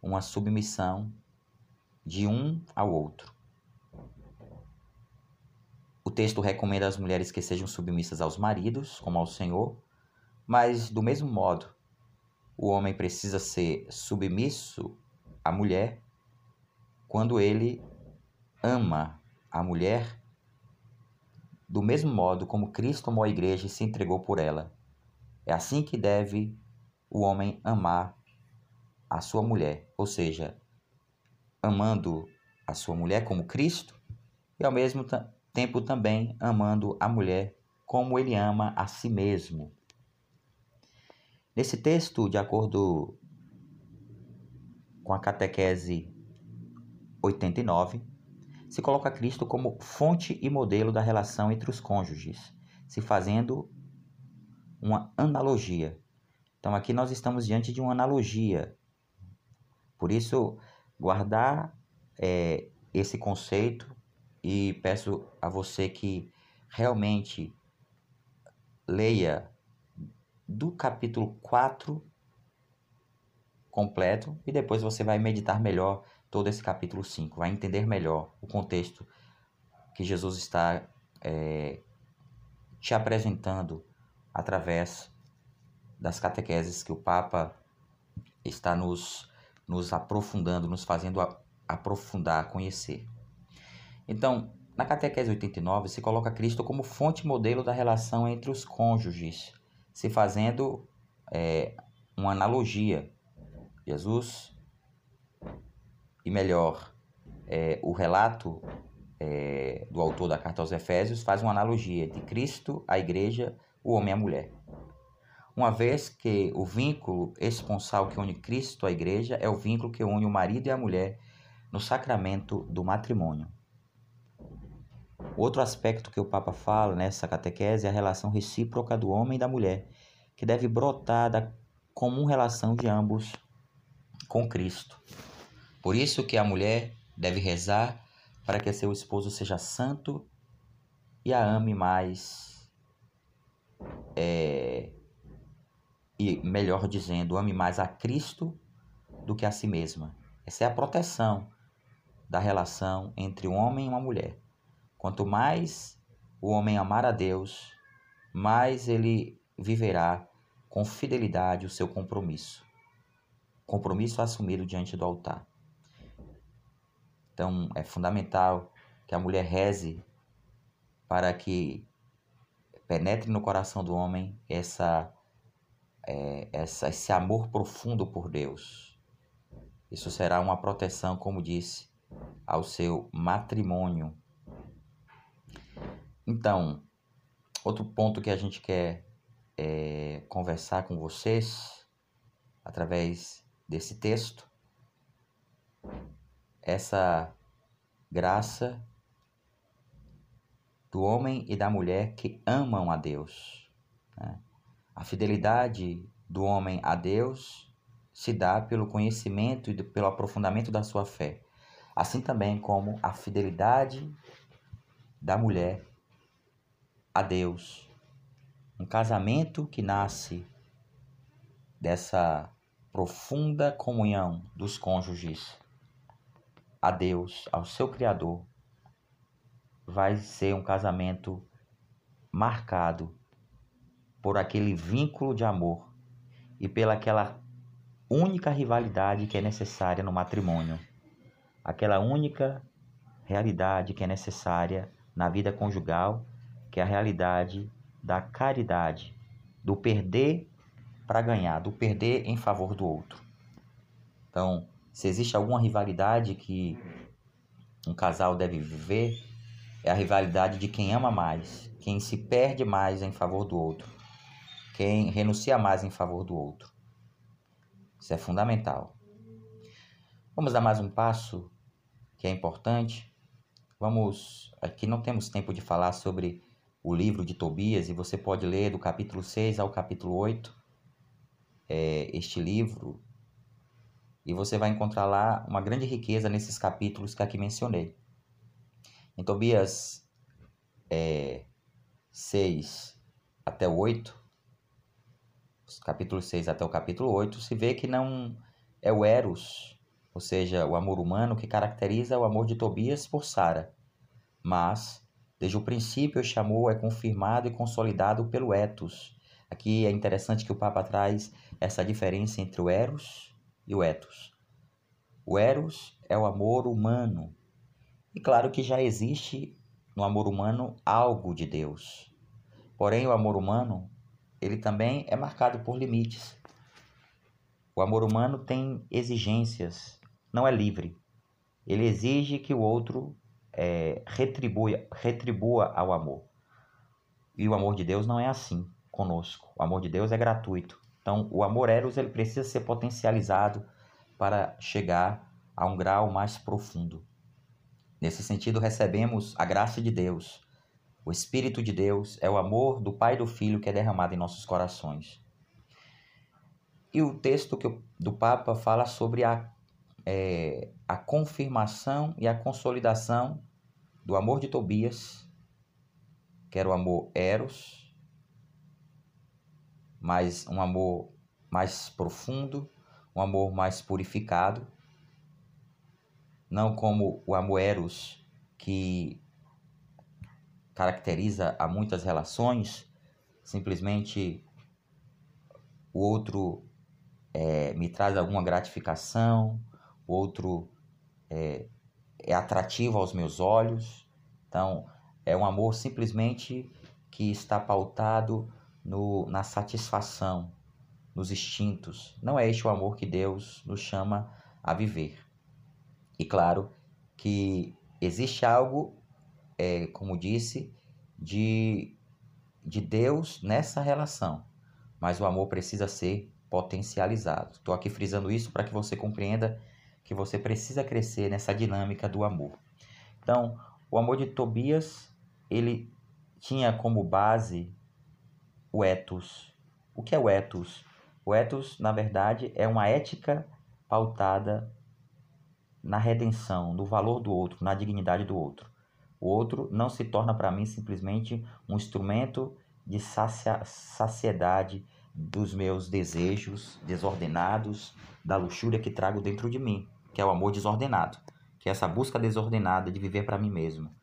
uma submissão de um ao outro. O texto recomenda às mulheres que sejam submissas aos maridos, como ao Senhor, mas do mesmo modo, o homem precisa ser submisso à mulher quando ele ama a mulher do mesmo modo como Cristo amou a igreja e se entregou por ela. É assim que deve o homem amar a sua mulher, ou seja, amando a sua mulher como Cristo e ao mesmo tempo também amando a mulher como ele ama a si mesmo. Nesse texto, de acordo com a catequese 89, se coloca Cristo como fonte e modelo da relação entre os cônjuges, se fazendo uma analogia. Então aqui nós estamos diante de uma analogia. Por isso, guardar é, esse conceito e peço a você que realmente leia do capítulo 4 completo e depois você vai meditar melhor todo esse capítulo 5, vai entender melhor o contexto que Jesus está é, te apresentando através das catequeses que o Papa está nos, nos aprofundando, nos fazendo a, aprofundar, conhecer. Então, na catequese 89 se coloca Cristo como fonte modelo da relação entre os cônjuges, se fazendo é, uma analogia. Jesus, e melhor, é, o relato é, do autor da carta aos Efésios faz uma analogia de Cristo, a igreja, o homem e a mulher. Uma vez que o vínculo esponsal que une Cristo à igreja é o vínculo que une o marido e a mulher no sacramento do matrimônio. Outro aspecto que o Papa fala nessa catequese é a relação recíproca do homem e da mulher, que deve brotar da comum relação de ambos com Cristo. Por isso que a mulher deve rezar para que seu esposo seja santo e a ame mais, é, e melhor dizendo, ame mais a Cristo do que a si mesma. Essa é a proteção da relação entre um homem e uma mulher. Quanto mais o homem amar a Deus, mais ele viverá com fidelidade o seu compromisso. Compromisso assumido diante do altar. Então é fundamental que a mulher reze para que penetre no coração do homem essa, é, essa, esse amor profundo por Deus. Isso será uma proteção, como disse, ao seu matrimônio então, outro ponto que a gente quer é, conversar com vocês através desse texto, essa graça do homem e da mulher que amam a Deus. Né? A fidelidade do homem a Deus se dá pelo conhecimento e pelo aprofundamento da sua fé, assim também como a fidelidade da mulher a Deus. Um casamento que nasce dessa profunda comunhão dos cônjuges a Deus, ao seu Criador, vai ser um casamento marcado por aquele vínculo de amor e pela aquela única rivalidade que é necessária no matrimônio, aquela única realidade que é necessária na vida conjugal, que é a realidade da caridade, do perder para ganhar, do perder em favor do outro. Então, se existe alguma rivalidade que um casal deve viver, é a rivalidade de quem ama mais, quem se perde mais em favor do outro, quem renuncia mais em favor do outro. Isso é fundamental. Vamos dar mais um passo que é importante. Vamos, aqui não temos tempo de falar sobre o livro de Tobias e você pode ler do capítulo 6 ao capítulo 8 é, este livro e você vai encontrar lá uma grande riqueza nesses capítulos que aqui mencionei. Em Tobias é, 6 até o 8, capítulo 6 até o capítulo 8, se vê que não é o Eros, ou seja, o amor humano que caracteriza o amor de Tobias por Sara, mas desde o princípio este amor é confirmado e consolidado pelo etos. Aqui é interessante que o Papa traz essa diferença entre o eros e o etos. O eros é o amor humano, e claro que já existe no amor humano algo de Deus. Porém, o amor humano, ele também é marcado por limites. O amor humano tem exigências, não é livre. Ele exige que o outro é, retribua, retribua ao amor. E o amor de Deus não é assim conosco. O amor de Deus é gratuito. Então, o amor eros ele precisa ser potencializado para chegar a um grau mais profundo. Nesse sentido, recebemos a graça de Deus. O Espírito de Deus é o amor do Pai e do Filho que é derramado em nossos corações. E o texto que, do Papa fala sobre a, é, a confirmação e a consolidação do amor de Tobias, que era o amor eros, mas um amor mais profundo, um amor mais purificado, não como o amor eros que caracteriza a muitas relações, simplesmente o outro é, me traz alguma gratificação, o outro é, é atrativo aos meus olhos. Então, é um amor simplesmente que está pautado no, na satisfação, nos instintos. Não é este o amor que Deus nos chama a viver. E claro que existe algo, é, como disse, de, de Deus nessa relação, mas o amor precisa ser potencializado. Estou aqui frisando isso para que você compreenda que você precisa crescer nessa dinâmica do amor. Então, o amor de Tobias, ele tinha como base o ethos. O que é o ethos? O ethos, na verdade, é uma ética pautada na redenção, no valor do outro, na dignidade do outro. O outro não se torna para mim simplesmente um instrumento de sacia saciedade dos meus desejos desordenados, da luxúria que trago dentro de mim, que é o amor desordenado, que é essa busca desordenada de viver para mim mesmo.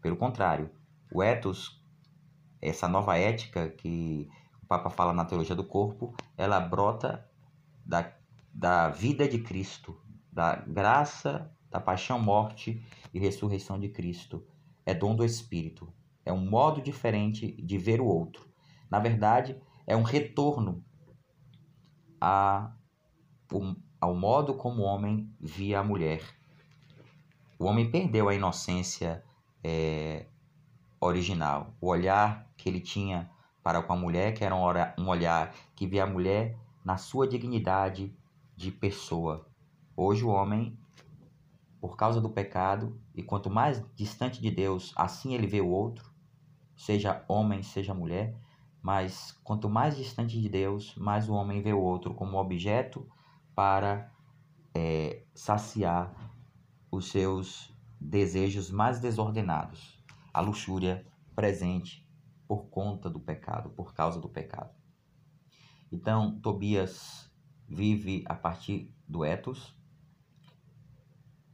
Pelo contrário, o ethos, essa nova ética que o Papa fala na teologia do corpo, ela brota da, da vida de Cristo, da graça, da paixão, morte e ressurreição de Cristo. É dom do Espírito. É um modo diferente de ver o outro. Na verdade, é um retorno a, ao modo como o homem via a mulher. O homem perdeu a inocência é, original, o olhar que ele tinha para com a mulher, que era um olhar que via a mulher na sua dignidade de pessoa, Hoje o homem, por causa do pecado, e quanto mais distante de Deus, assim ele vê o outro, seja homem, seja mulher, mas quanto mais distante de Deus, mais o homem vê o outro como objeto para é, saciar os seus desejos mais desordenados, a luxúria presente por conta do pecado, por causa do pecado. Então, Tobias vive a partir do ethos,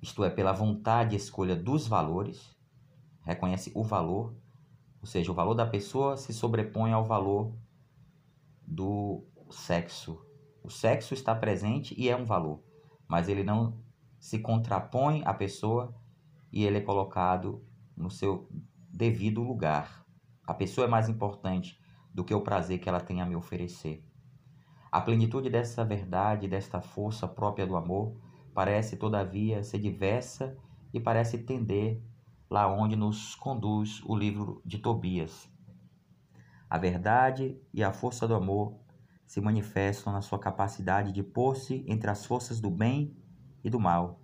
isto é, pela vontade e escolha dos valores, reconhece o valor, ou seja, o valor da pessoa se sobrepõe ao valor do sexo. O sexo está presente e é um valor, mas ele não se contrapõe à pessoa e ele é colocado no seu devido lugar. A pessoa é mais importante do que o prazer que ela tem a me oferecer. A plenitude dessa verdade, desta força própria do amor, parece, todavia, ser diversa e parece tender lá onde nos conduz o livro de Tobias. A verdade e a força do amor se manifestam na sua capacidade de pôr-se entre as forças do bem e do mal,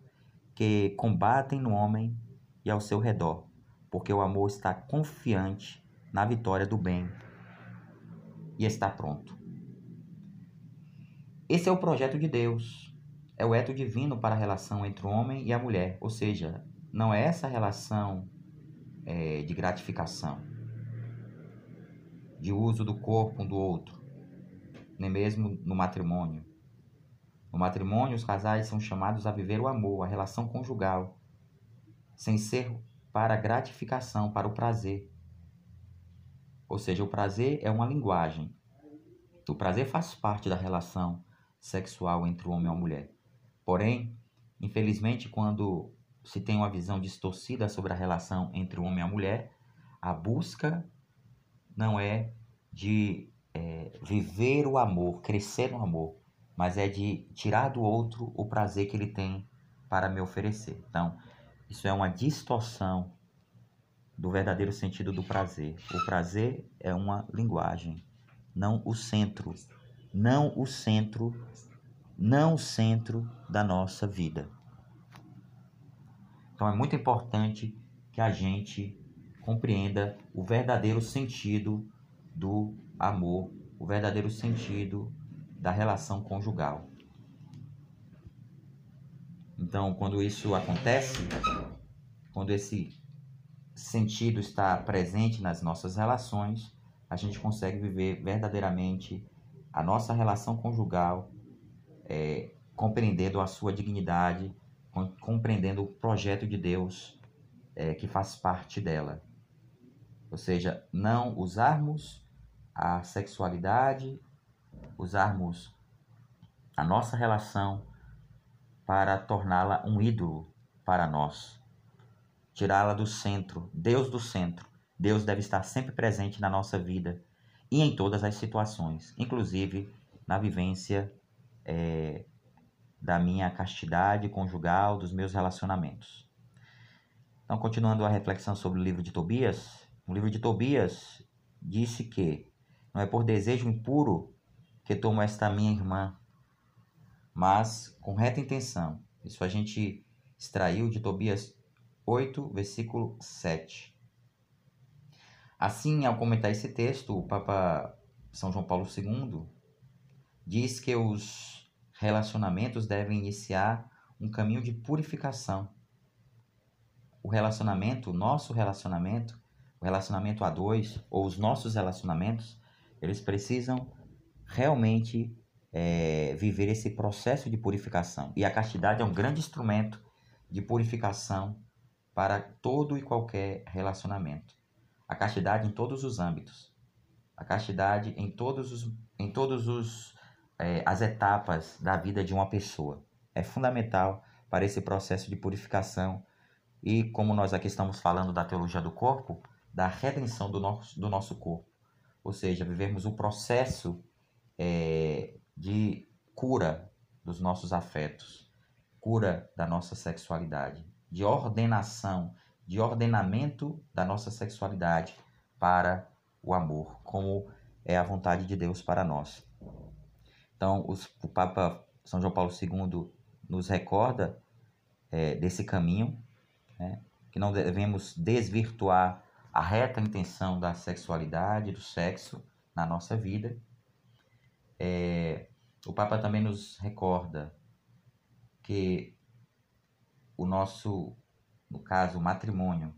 que combatem no homem e ao seu redor, porque o amor está confiante na vitória do bem e está pronto. Esse é o projeto de Deus, é o eto divino para a relação entre o homem e a mulher, ou seja, não é essa relação é, de gratificação, de uso do corpo um do outro, nem mesmo no matrimônio. No matrimônio, os casais são chamados a viver o amor, a relação conjugal, sem ser para gratificação, para o prazer. Ou seja, o prazer é uma linguagem. O prazer faz parte da relação sexual entre o homem e a mulher. Porém, infelizmente, quando se tem uma visão distorcida sobre a relação entre o homem e a mulher, a busca não é de é, viver o amor, crescer no amor, mas é de tirar do outro o prazer que ele tem para me oferecer. Então, isso é uma distorção do verdadeiro sentido do prazer. O prazer é uma linguagem, não o centro, não o centro, não o centro da nossa vida. Então é muito importante que a gente compreenda o verdadeiro sentido do amor, o verdadeiro sentido da relação conjugal. Então, quando isso acontece, quando esse sentido está presente nas nossas relações, a gente consegue viver verdadeiramente a nossa relação conjugal, é, compreendendo a sua dignidade, compreendendo o projeto de Deus é, que faz parte dela. Ou seja, não usarmos a sexualidade, usarmos a nossa relação para torná-la um ídolo para nós, tirá-la do centro, Deus do centro. Deus deve estar sempre presente na nossa vida e em todas as situações, inclusive na vivência é, da minha castidade conjugal, dos meus relacionamentos. Então, continuando a reflexão sobre o livro de Tobias, o livro de Tobias disse que não é por desejo impuro que tomo esta minha irmã, mas com reta intenção. Isso a gente extraiu de Tobias 8, versículo 7. Assim, ao comentar esse texto, o Papa São João Paulo II diz que os relacionamentos devem iniciar um caminho de purificação. O relacionamento, o nosso relacionamento, o relacionamento a dois, ou os nossos relacionamentos, eles precisam realmente é, viver esse processo de purificação. E a castidade é um grande instrumento de purificação para todo e qualquer relacionamento. A castidade em todos os âmbitos. A castidade em todos os em todos os é, as etapas da vida de uma pessoa. É fundamental para esse processo de purificação e como nós aqui estamos falando da teologia do corpo, da redenção do nosso, do nosso corpo. Ou seja, vivermos o processo é, de cura dos nossos afetos, cura da nossa sexualidade, de ordenação, de ordenamento da nossa sexualidade para o amor, como é a vontade de Deus para nós. Então, os, o Papa São João Paulo II nos recorda é, desse caminho, né, que não devemos desvirtuar a reta intenção da sexualidade, do sexo na nossa vida. É, o Papa também nos recorda que o nosso, no caso, o matrimônio,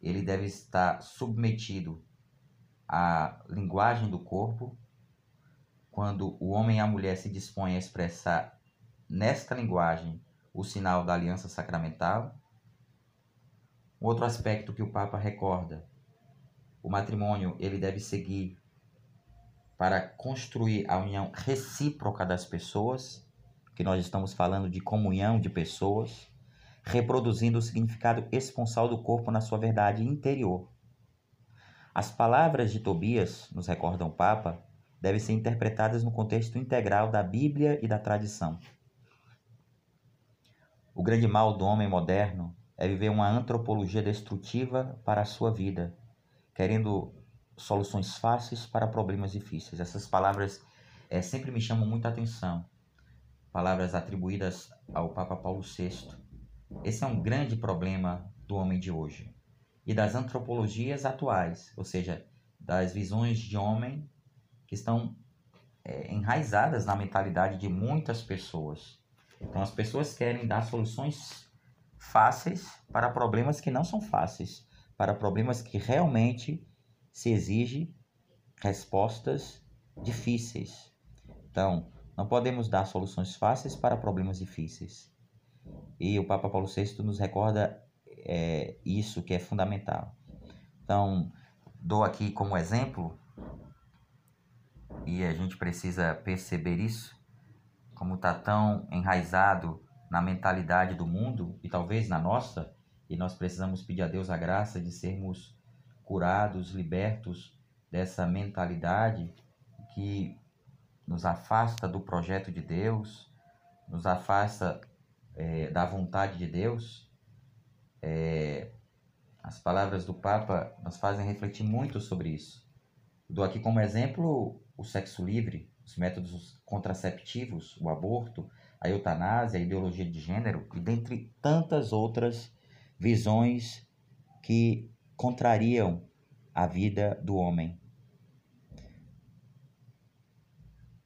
ele deve estar submetido à linguagem do corpo, quando o homem e a mulher se dispõem a expressar nesta linguagem o sinal da aliança sacramental. Outro aspecto que o Papa recorda, o matrimônio ele deve seguir para construir a união recíproca das pessoas, que nós estamos falando de comunhão de pessoas, reproduzindo o significado esponsal do corpo na sua verdade interior. As palavras de Tobias, nos recorda o Papa, devem ser interpretadas no contexto integral da Bíblia e da tradição. O grande mal do homem moderno é viver uma antropologia destrutiva para a sua vida, querendo soluções fáceis para problemas difíceis. Essas palavras é, sempre me chamam muita atenção. Palavras atribuídas ao Papa Paulo VI. Esse é um grande problema do homem de hoje e das antropologias atuais, ou seja, das visões de homem que estão é, enraizadas na mentalidade de muitas pessoas. Então, as pessoas querem dar soluções fáceis para problemas que não são fáceis, para problemas que realmente se exigem respostas difíceis. Então, não podemos dar soluções fáceis para problemas difíceis. E o Papa Paulo VI nos recorda é, isso que é fundamental. Então, dou aqui como exemplo, e a gente precisa perceber isso, como está tão enraizado na mentalidade do mundo e talvez na nossa, e nós precisamos pedir a Deus a graça de sermos curados, libertos dessa mentalidade que nos afasta do projeto de Deus, nos afasta é, da vontade de Deus é, as palavras do Papa nos fazem refletir muito sobre isso. Dou aqui como exemplo o sexo livre, os métodos contraceptivos, o aborto, a eutanásia, a ideologia de gênero e dentre tantas outras visões que contrariam a vida do homem.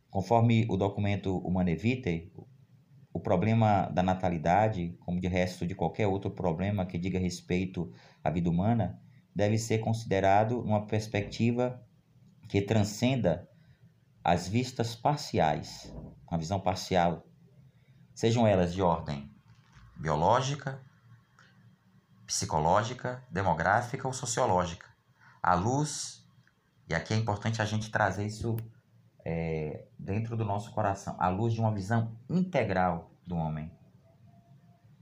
Conforme o documento Humane Vitae, o problema da natalidade, como de resto de qualquer outro problema que diga respeito à vida humana, deve ser considerado numa perspectiva que transcenda as vistas parciais, uma visão parcial, sejam elas de ordem biológica, psicológica, demográfica ou sociológica. À luz, e aqui é importante a gente trazer isso é, dentro do nosso coração, à luz de uma visão integral do homem.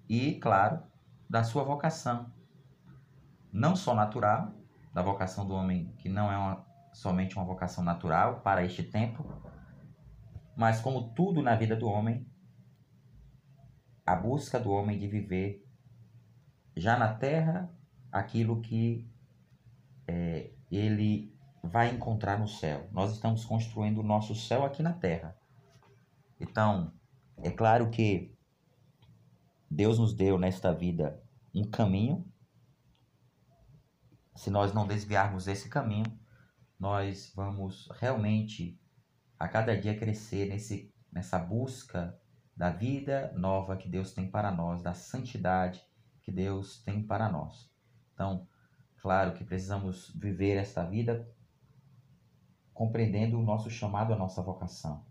E, claro, da sua vocação. Não só natural, da vocação do homem, que não é uma, somente uma vocação natural para este tempo, mas como tudo na vida do homem, a busca do homem de viver já na terra aquilo que é, ele vai encontrar no céu. Nós estamos construindo o nosso céu aqui na terra. Então, é claro que Deus nos deu nesta vida um caminho. Se nós não desviarmos desse caminho, nós vamos realmente a cada dia crescer nesse, nessa busca da vida nova que Deus tem para nós, da santidade que Deus tem para nós. Então, claro que precisamos viver esta vida compreendendo o nosso chamado, a nossa vocação.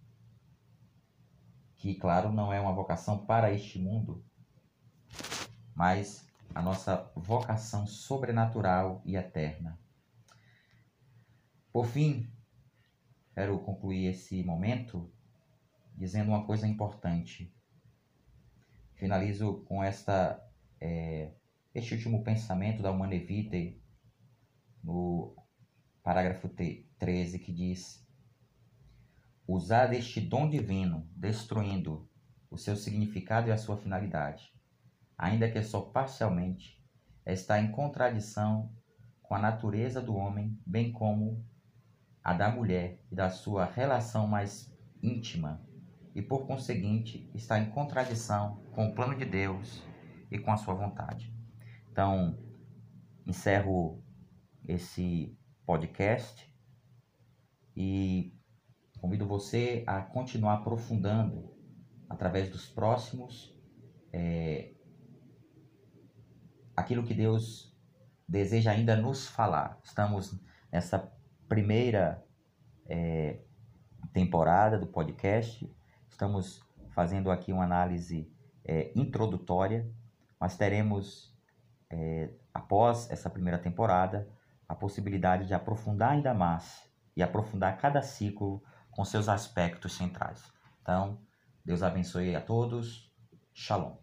Que, claro, não é uma vocação para este mundo, mas a nossa vocação sobrenatural e eterna. Por fim, quero concluir esse momento dizendo uma coisa importante. Finalizo com esta, é, este último pensamento da Humane Vitae, no parágrafo 13, que diz: Usar este dom divino, destruindo o seu significado e a sua finalidade, ainda que só parcialmente, está em contradição com a natureza do homem, bem como a da mulher e da sua relação mais íntima, e por conseguinte está em contradição com o plano de Deus e com a sua vontade. Então, encerro esse podcast e convido você a continuar aprofundando através dos próximos é, aquilo que Deus deseja ainda nos falar. Estamos nessa primeira é, temporada do podcast, estamos fazendo aqui uma análise é, introdutória, mas teremos, é, após essa primeira temporada, a possibilidade de aprofundar ainda mais e aprofundar cada ciclo com seus aspectos centrais. Então, Deus abençoe a todos. Shalom.